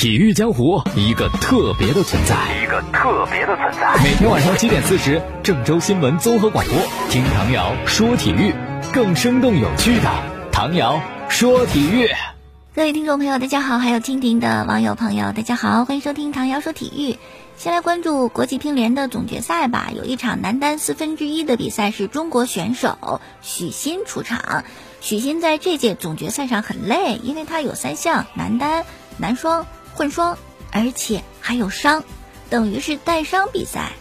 体育江湖一个特别的存在，一个特别的存在。每天晚上七点四十，郑州新闻综合广播，听唐瑶说体育，更生动有趣的唐瑶说体育。各位听众朋友，大家好；还有蜻蜓的网友朋友，大家好，欢迎收听唐瑶说体育。先来关注国际乒联的总决赛吧。有一场男单四分之一的比赛是中国选手许昕出场。许昕在这届总决赛上很累，因为他有三项男单、男双。混双，而且还有伤，等于是带伤比赛，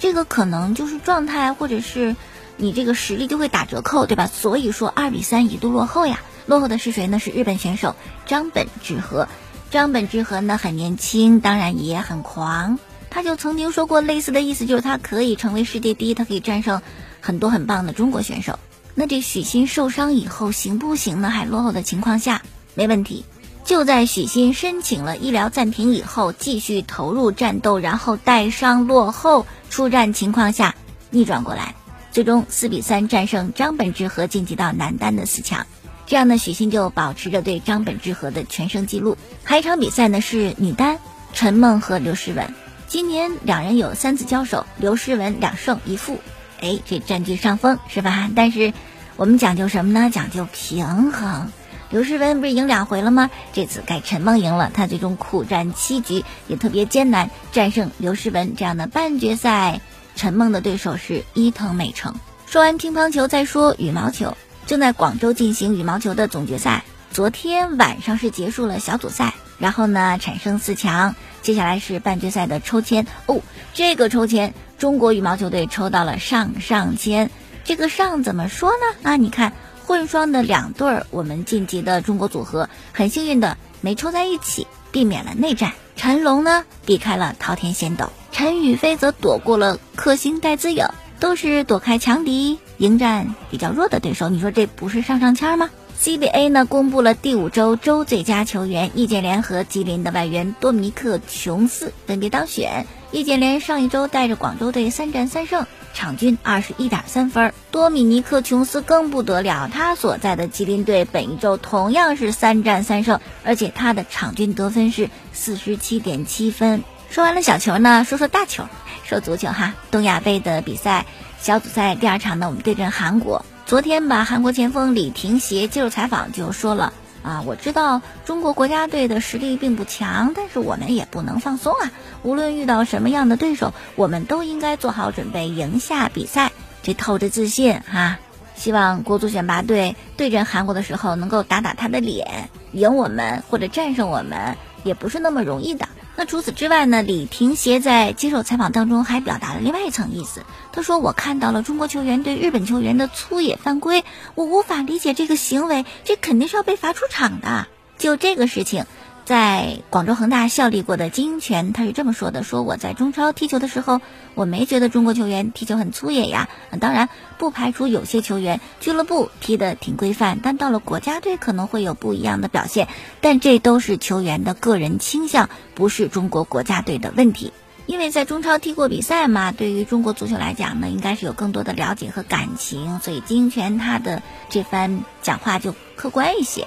这个可能就是状态或者是你这个实力就会打折扣，对吧？所以说二比三一度落后呀。落后的是谁呢？是日本选手张本智和。张本智和呢很年轻，当然也很狂。他就曾经说过类似的意思，就是他可以成为世界第一，他可以战胜很多很棒的中国选手。那这许昕受伤以后行不行呢？还落后的情况下，没问题。就在许昕申请了医疗暂停以后，继续投入战斗，然后带伤落后出战情况下逆转过来，最终四比三战胜张本智和晋级到男单的四强。这样呢，许昕就保持着对张本智和的全胜记录。还一场比赛呢是女单，陈梦和刘诗雯，今年两人有三次交手，刘诗雯两胜一负，哎，这占据上风是吧？但是我们讲究什么呢？讲究平衡。刘诗雯不是赢两回了吗？这次该陈梦赢了，她最终苦战七局，也特别艰难战胜刘诗雯这样的半决赛。陈梦的对手是伊藤美诚。说完乒乓球，再说羽毛球。正在广州进行羽毛球的总决赛，昨天晚上是结束了小组赛，然后呢产生四强，接下来是半决赛的抽签。哦，这个抽签，中国羽毛球队抽到了上上签。这个上怎么说呢？啊，你看。混双的两对儿，我们晋级的中国组合很幸运的没抽在一起，避免了内战。陈龙呢避开了滔天仙斗，陈雨菲则躲过了克星戴资颖，都是躲开强敌，迎战比较弱的对手。你说这不是上上签吗？CBA 呢公布了第五周周最佳球员，易建联和吉林的外援多米克琼斯分别当选。易建联上一周带着广州队三战三胜。场均二十一点三分，多米尼克琼斯更不得了，他所在的吉林队本一周同样是三战三胜，而且他的场均得分是四十七点七分。说完了小球呢，说说大球，说足球哈，东亚杯的比赛小组赛第二场呢，我们对阵韩国，昨天吧韩国前锋李廷协接受采访就说了。啊，我知道中国国家队的实力并不强，但是我们也不能放松啊！无论遇到什么样的对手，我们都应该做好准备，赢下比赛。这透着自信哈！希望国足选拔队对阵韩国的时候，能够打打他的脸，赢我们或者战胜我们，也不是那么容易的。那除此之外呢？李廷协在接受采访当中还表达了另外一层意思。他说：“我看到了中国球员对日本球员的粗野犯规，我无法理解这个行为，这肯定是要被罚出场的。”就这个事情。在广州恒大效力过的金英权，他是这么说的：说我在中超踢球的时候，我没觉得中国球员踢球很粗野呀。当然，不排除有些球员俱乐部踢得挺规范，但到了国家队可能会有不一样的表现。但这都是球员的个人倾向，不是中国国家队的问题。因为在中超踢过比赛嘛，对于中国足球来讲呢，应该是有更多的了解和感情，所以金英权他的这番讲话就客观一些。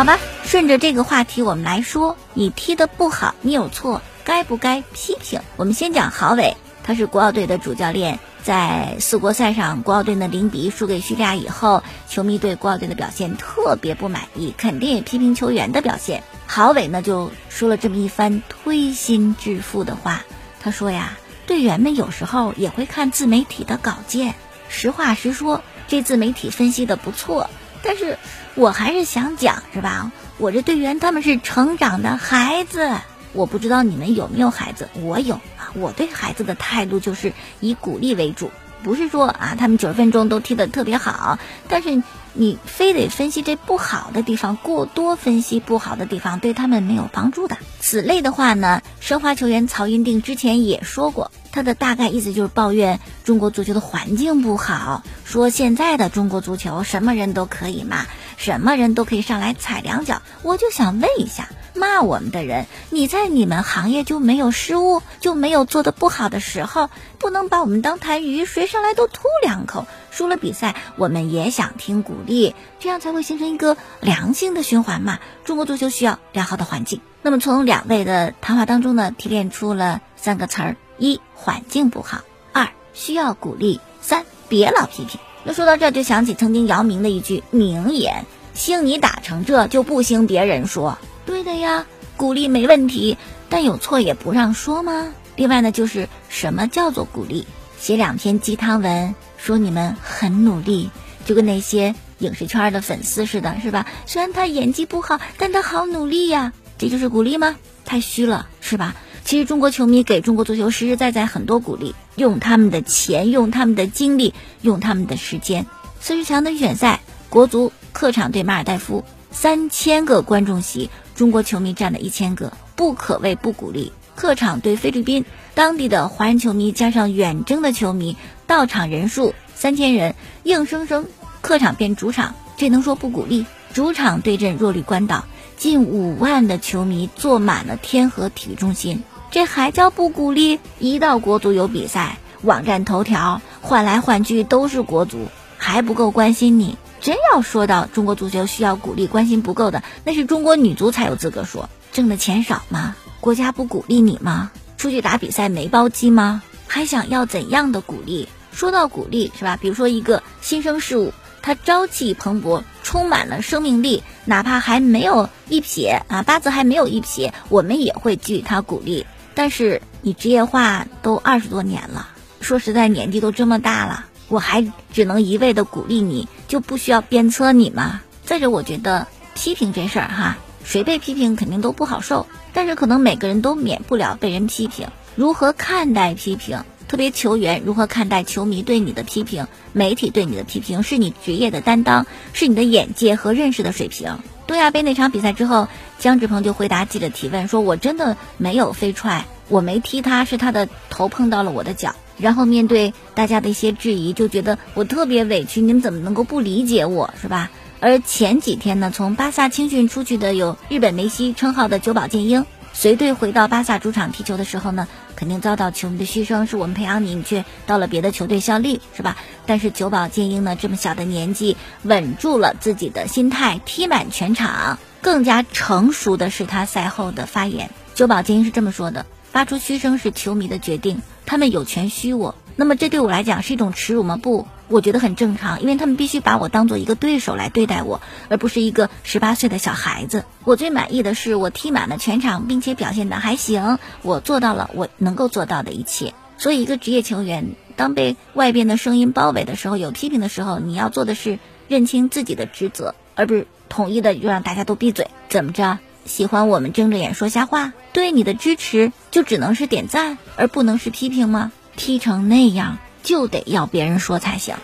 好吧，顺着这个话题，我们来说，你踢得不好，你有错，该不该批评？我们先讲郝伟，他是国奥队的主教练，在四国赛上，国奥队的零比一输给叙利亚以后，球迷对国奥队的表现特别不满意，肯定也批评球员的表现。郝伟呢就说了这么一番推心置腹的话，他说呀，队员们有时候也会看自媒体的稿件，实话实说，这自媒体分析的不错。但是我还是想讲，是吧？我这队员他们是成长的孩子，我不知道你们有没有孩子，我有啊。我对孩子的态度就是以鼓励为主，不是说啊他们九十分钟都踢得特别好，但是你非得分析这不好的地方，过多分析不好的地方，对他们没有帮助的。此类的话呢，申花球员曹云定之前也说过。他的大概意思就是抱怨中国足球的环境不好，说现在的中国足球什么人都可以骂，什么人都可以上来踩两脚。我就想问一下，骂我们的人，你在你们行业就没有失误，就没有做的不好的时候，不能把我们当痰盂，谁上来都吐两口，输了比赛我们也想听鼓励，这样才会形成一个良性的循环嘛。中国足球需要良好的环境。那么从两位的谈话当中呢，提炼出了三个词儿：一环境不好，二需要鼓励，三别老批评。那说到这就想起曾经姚明的一句名言：“兴你打成这就不兴别人说。”对的呀，鼓励没问题，但有错也不让说吗？另外呢，就是什么叫做鼓励？写两篇鸡汤文，说你们很努力，就跟那些影视圈的粉丝似的，是吧？虽然他演技不好，但他好努力呀，这就是鼓励吗？太虚了，是吧？其实中国球迷给中国足球实实在在很多鼓励，用他们的钱，用他们的精力，用他们的时间。四十强的预选赛，国足客场对马尔代夫，三千个观众席，中国球迷占了一千个，不可谓不鼓励。客场对菲律宾，当地的华人球迷加上远征的球迷，到场人数三千人，硬生生客场变主场，这能说不鼓励？主场对阵弱绿关岛，近五万的球迷坐满了天河体育中心，这还叫不鼓励？一到国足有比赛，网站头条换来换去都是国足，还不够关心你？真要说到中国足球需要鼓励、关心不够的，那是中国女足才有资格说，挣的钱少吗？国家不鼓励你吗？出去打比赛没包机吗？还想要怎样的鼓励？说到鼓励，是吧？比如说一个新生事物，它朝气蓬勃，充满了生命力，哪怕还没有一撇啊，八字还没有一撇，我们也会给予他鼓励。但是你职业化都二十多年了，说实在，年纪都这么大了，我还只能一味的鼓励你，就不需要鞭策你吗？再者，我觉得批评这事儿哈，谁被批评肯定都不好受。但是可能每个人都免不了被人批评，如何看待批评？特别球员如何看待球迷对你的批评？媒体对你的批评，是你职业的担当，是你的眼界和认识的水平。东亚杯那场比赛之后，姜志鹏就回答记者提问说：“我真的没有飞踹，我没踢他，是他的头碰到了我的脚。”然后面对大家的一些质疑，就觉得我特别委屈，你们怎么能够不理解我，是吧？而前几天呢，从巴萨青训出去的有日本梅西称号的久保建英，随队回到巴萨主场踢球的时候呢，肯定遭到球迷的嘘声，是我们培养你，你却到了别的球队效力，是吧？但是久保建英呢，这么小的年纪，稳住了自己的心态，踢满全场。更加成熟的是他赛后的发言，久保建英是这么说的：发出嘘声是球迷的决定，他们有权嘘我。那么这对我来讲是一种耻辱吗？不。我觉得很正常，因为他们必须把我当做一个对手来对待我，而不是一个十八岁的小孩子。我最满意的是我踢满了全场，并且表现的还行，我做到了我能够做到的一切。所以，一个职业球员当被外边的声音包围的时候，有批评的时候，你要做的是认清自己的职责，而不是统一的就让大家都闭嘴。怎么着？喜欢我们睁着眼说瞎话？对你的支持就只能是点赞，而不能是批评吗？踢成那样。就得要别人说才行。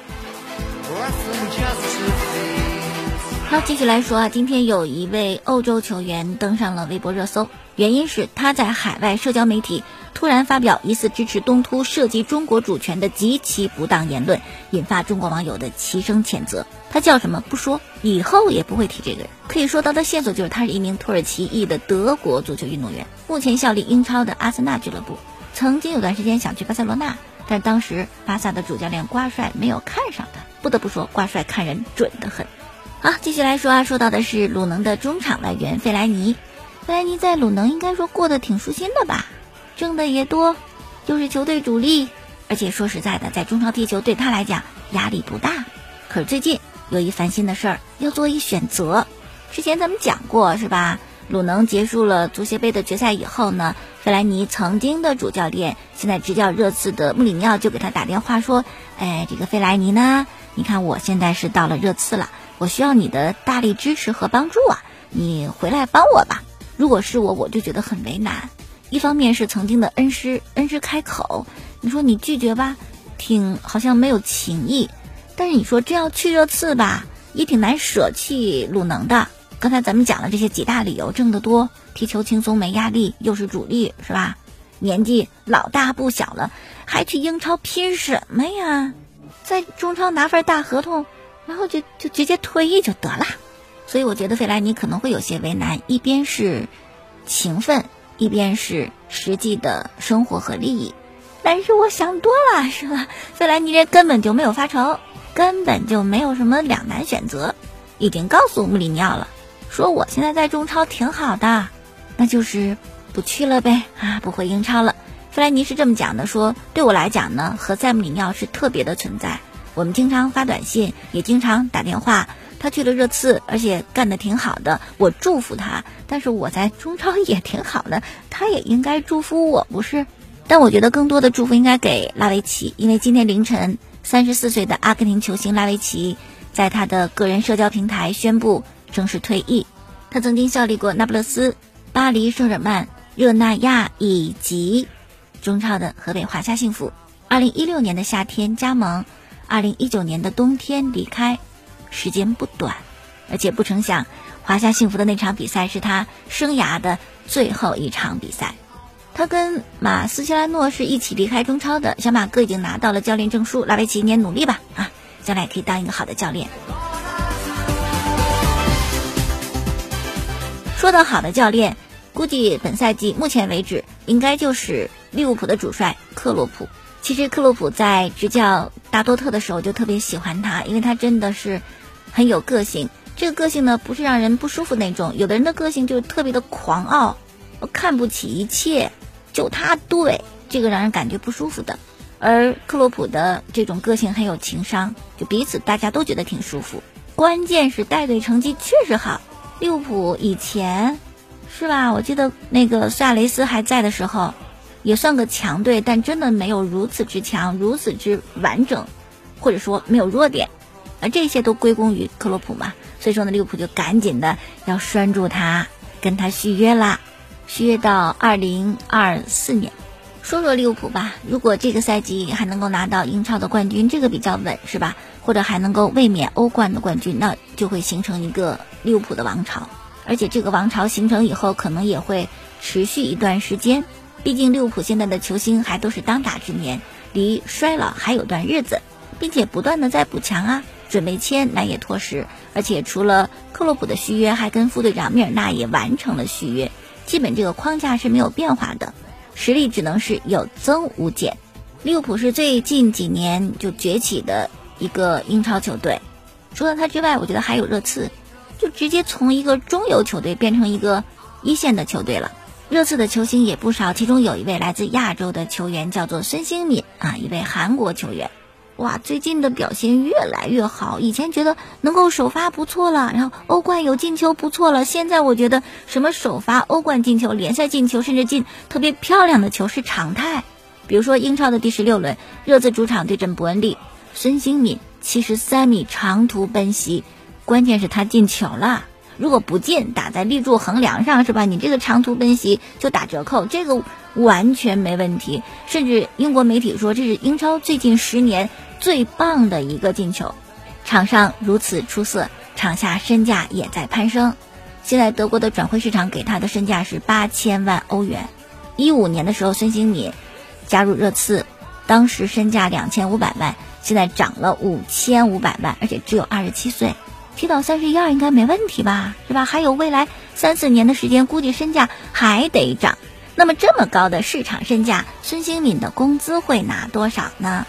好，继续来说啊，今天有一位欧洲球员登上了微博热搜，原因是他在海外社交媒体突然发表疑似支持东突涉及中国主权的极其不当言论，引发中国网友的齐声谴责。他叫什么？不说，以后也不会提这个人。可以说到的线索就是他是一名土耳其裔的德国足球运动员，目前效力英超的阿森纳俱乐部，曾经有段时间想去巴塞罗那。但当时巴萨的主教练瓜帅没有看上他，不得不说瓜帅看人准得很。好，继续来说啊，说到的是鲁能的中场外援费莱尼。费莱尼在鲁能应该说过得挺舒心的吧，挣的也多，又是球队主力，而且说实在的，在中超踢球对他来讲压力不大。可是最近有一烦心的事儿，要做一选择。之前咱们讲过是吧？鲁能结束了足协杯的决赛以后呢，费莱尼曾经的主教练，现在执教热刺的穆里尼奥就给他打电话说：“哎，这个费莱尼呢，你看我现在是到了热刺了，我需要你的大力支持和帮助啊，你回来帮我吧。如果是我，我就觉得很为难。一方面是曾经的恩师，恩师开口，你说你拒绝吧，挺好像没有情义；但是你说这要去热刺吧，也挺难舍弃鲁能的。”刚才咱们讲了这些几大理由，挣得多，踢球轻松没压力，又是主力，是吧？年纪老大不小了，还去英超拼什么呀？在中超拿份大合同，然后就就直接退役就得了。所以我觉得费莱尼可能会有些为难，一边是情分，一边是实际的生活和利益。但是我想多了，是吧？费莱尼这根本就没有发愁。根本就没有什么两难选择，已经告诉穆里尼奥了，说我现在在中超挺好的，那就是不去了呗啊，不回英超了。弗莱尼是这么讲的，说对我来讲呢，和塞穆里尼奥是特别的存在，我们经常发短信，也经常打电话。他去了热刺，而且干得挺好的，我祝福他。但是我在中超也挺好的，他也应该祝福我，不是？但我觉得更多的祝福应该给拉维奇，因为今天凌晨，三十四岁的阿根廷球星拉维奇在他的个人社交平台宣布正式退役。他曾经效力过那不勒斯、巴黎圣日耳曼、热那亚以及中超的河北华夏幸福。二零一六年的夏天加盟，二零一九年的冬天离开。时间不短，而且不成想，华夏幸福的那场比赛是他生涯的最后一场比赛。他跟马斯切拉诺是一起离开中超的。小马哥已经拿到了教练证书，拉维奇，你也努力吧啊，将来可以当一个好的教练。说到好的教练，估计本赛季目前为止应该就是利物浦的主帅克洛普。其实克洛普在执教大多特的时候就特别喜欢他，因为他真的是很有个性。这个个性呢，不是让人不舒服那种。有的人的个性就是特别的狂傲，看不起一切，就他对，这个让人感觉不舒服的。而克洛普的这种个性很有情商，就彼此大家都觉得挺舒服。关键是带队成绩确实好。利物浦以前是吧？我记得那个苏亚雷斯还在的时候。也算个强队，但真的没有如此之强，如此之完整，或者说没有弱点，而这些都归功于克洛普嘛。所以说呢，利物浦就赶紧的要拴住他，跟他续约啦，续约到二零二四年。说说利物浦吧，如果这个赛季还能够拿到英超的冠军，这个比较稳是吧？或者还能够卫冕欧冠的冠军，那就会形成一个利物浦的王朝，而且这个王朝形成以后，可能也会持续一段时间。毕竟利物浦现在的球星还都是当打之年，离衰老还有段日子，并且不断的在补强啊，准备签那也脱实。而且除了克洛普的续约，还跟副队长米尔纳也完成了续约，基本这个框架是没有变化的，实力只能是有增无减。利物浦是最近几年就崛起的一个英超球队，除了他之外，我觉得还有热刺，就直接从一个中游球队变成一个一线的球队了。热刺的球星也不少，其中有一位来自亚洲的球员，叫做孙兴敏啊，一位韩国球员。哇，最近的表现越来越好。以前觉得能够首发不错了，然后欧冠有进球不错了，现在我觉得什么首发、欧冠进球、联赛进球，甚至进特别漂亮的球是常态。比如说英超的第十六轮，热刺主场对阵伯恩利，孙兴敏七十三米长途奔袭，关键是他进球了。如果不进，打在立柱横梁上是吧？你这个长途奔袭就打折扣，这个完全没问题。甚至英国媒体说这是英超最近十年最棒的一个进球。场上如此出色，场下身价也在攀升。现在德国的转会市场给他的身价是八千万欧元。一五年的时候，孙兴敏加入热刺，当时身价两千五百万，现在涨了五千五百万，而且只有二十七岁。踢到三十一二应该没问题吧，是吧？还有未来三四年的时间，估计身价还得涨。那么这么高的市场身价，孙兴敏的工资会拿多少呢？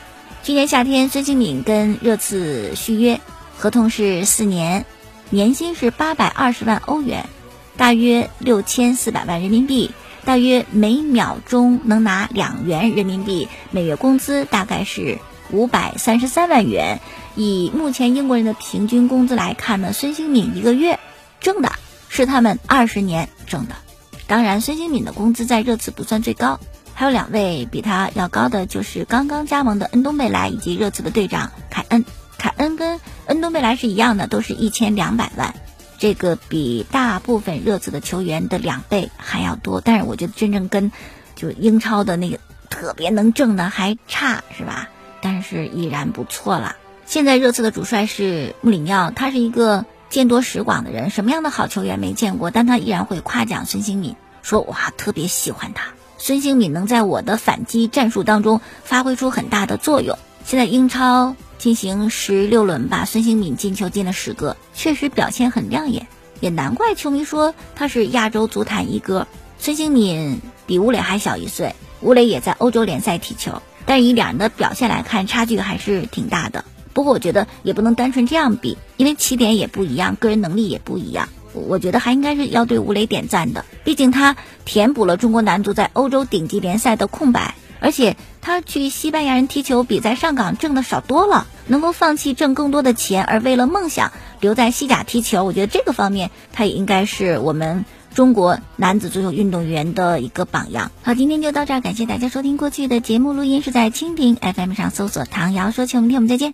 去年夏天，孙兴敏跟热刺续约，合同是四年，年薪是八百二十万欧元，大约六千四百万人民币，大约每秒钟能拿两元人民币，每月工资大概是五百三十三万元。以目前英国人的平均工资来看呢，孙兴敏一个月挣的是他们二十年挣的。当然，孙兴敏的工资在热刺不算最高，还有两位比他要高的，就是刚刚加盟的恩东贝莱以及热刺的队长凯恩。凯恩跟恩东贝莱是一样的，都是一千两百万，这个比大部分热刺的球员的两倍还要多。但是我觉得真正跟就英超的那个特别能挣的还差，是吧？但是依然不错了。现在热刺的主帅是穆里尼奥，他是一个见多识广的人，什么样的好球员没见过？但他依然会夸奖孙兴敏，说哇特别喜欢他，孙兴敏能在我的反击战术当中发挥出很大的作用。现在英超进行十六轮吧，孙兴敏进球进了十个，确实表现很亮眼，也难怪球迷说他是亚洲足坛一哥。孙兴敏比吴磊还小一岁，吴磊也在欧洲联赛踢球，但以两人的表现来看，差距还是挺大的。不过我觉得也不能单纯这样比，因为起点也不一样，个人能力也不一样。我觉得还应该是要对吴磊点赞的，毕竟他填补了中国男足在欧洲顶级联赛的空白，而且他去西班牙人踢球比在上港挣的少多了，能够放弃挣更多的钱，而为了梦想留在西甲踢球，我觉得这个方面他也应该是我们中国男子足球运动员的一个榜样。好，今天就到这儿，感谢大家收听。过去的节目录音是在蜻蜓 FM 上搜索“唐瑶说球”，明天我们再见。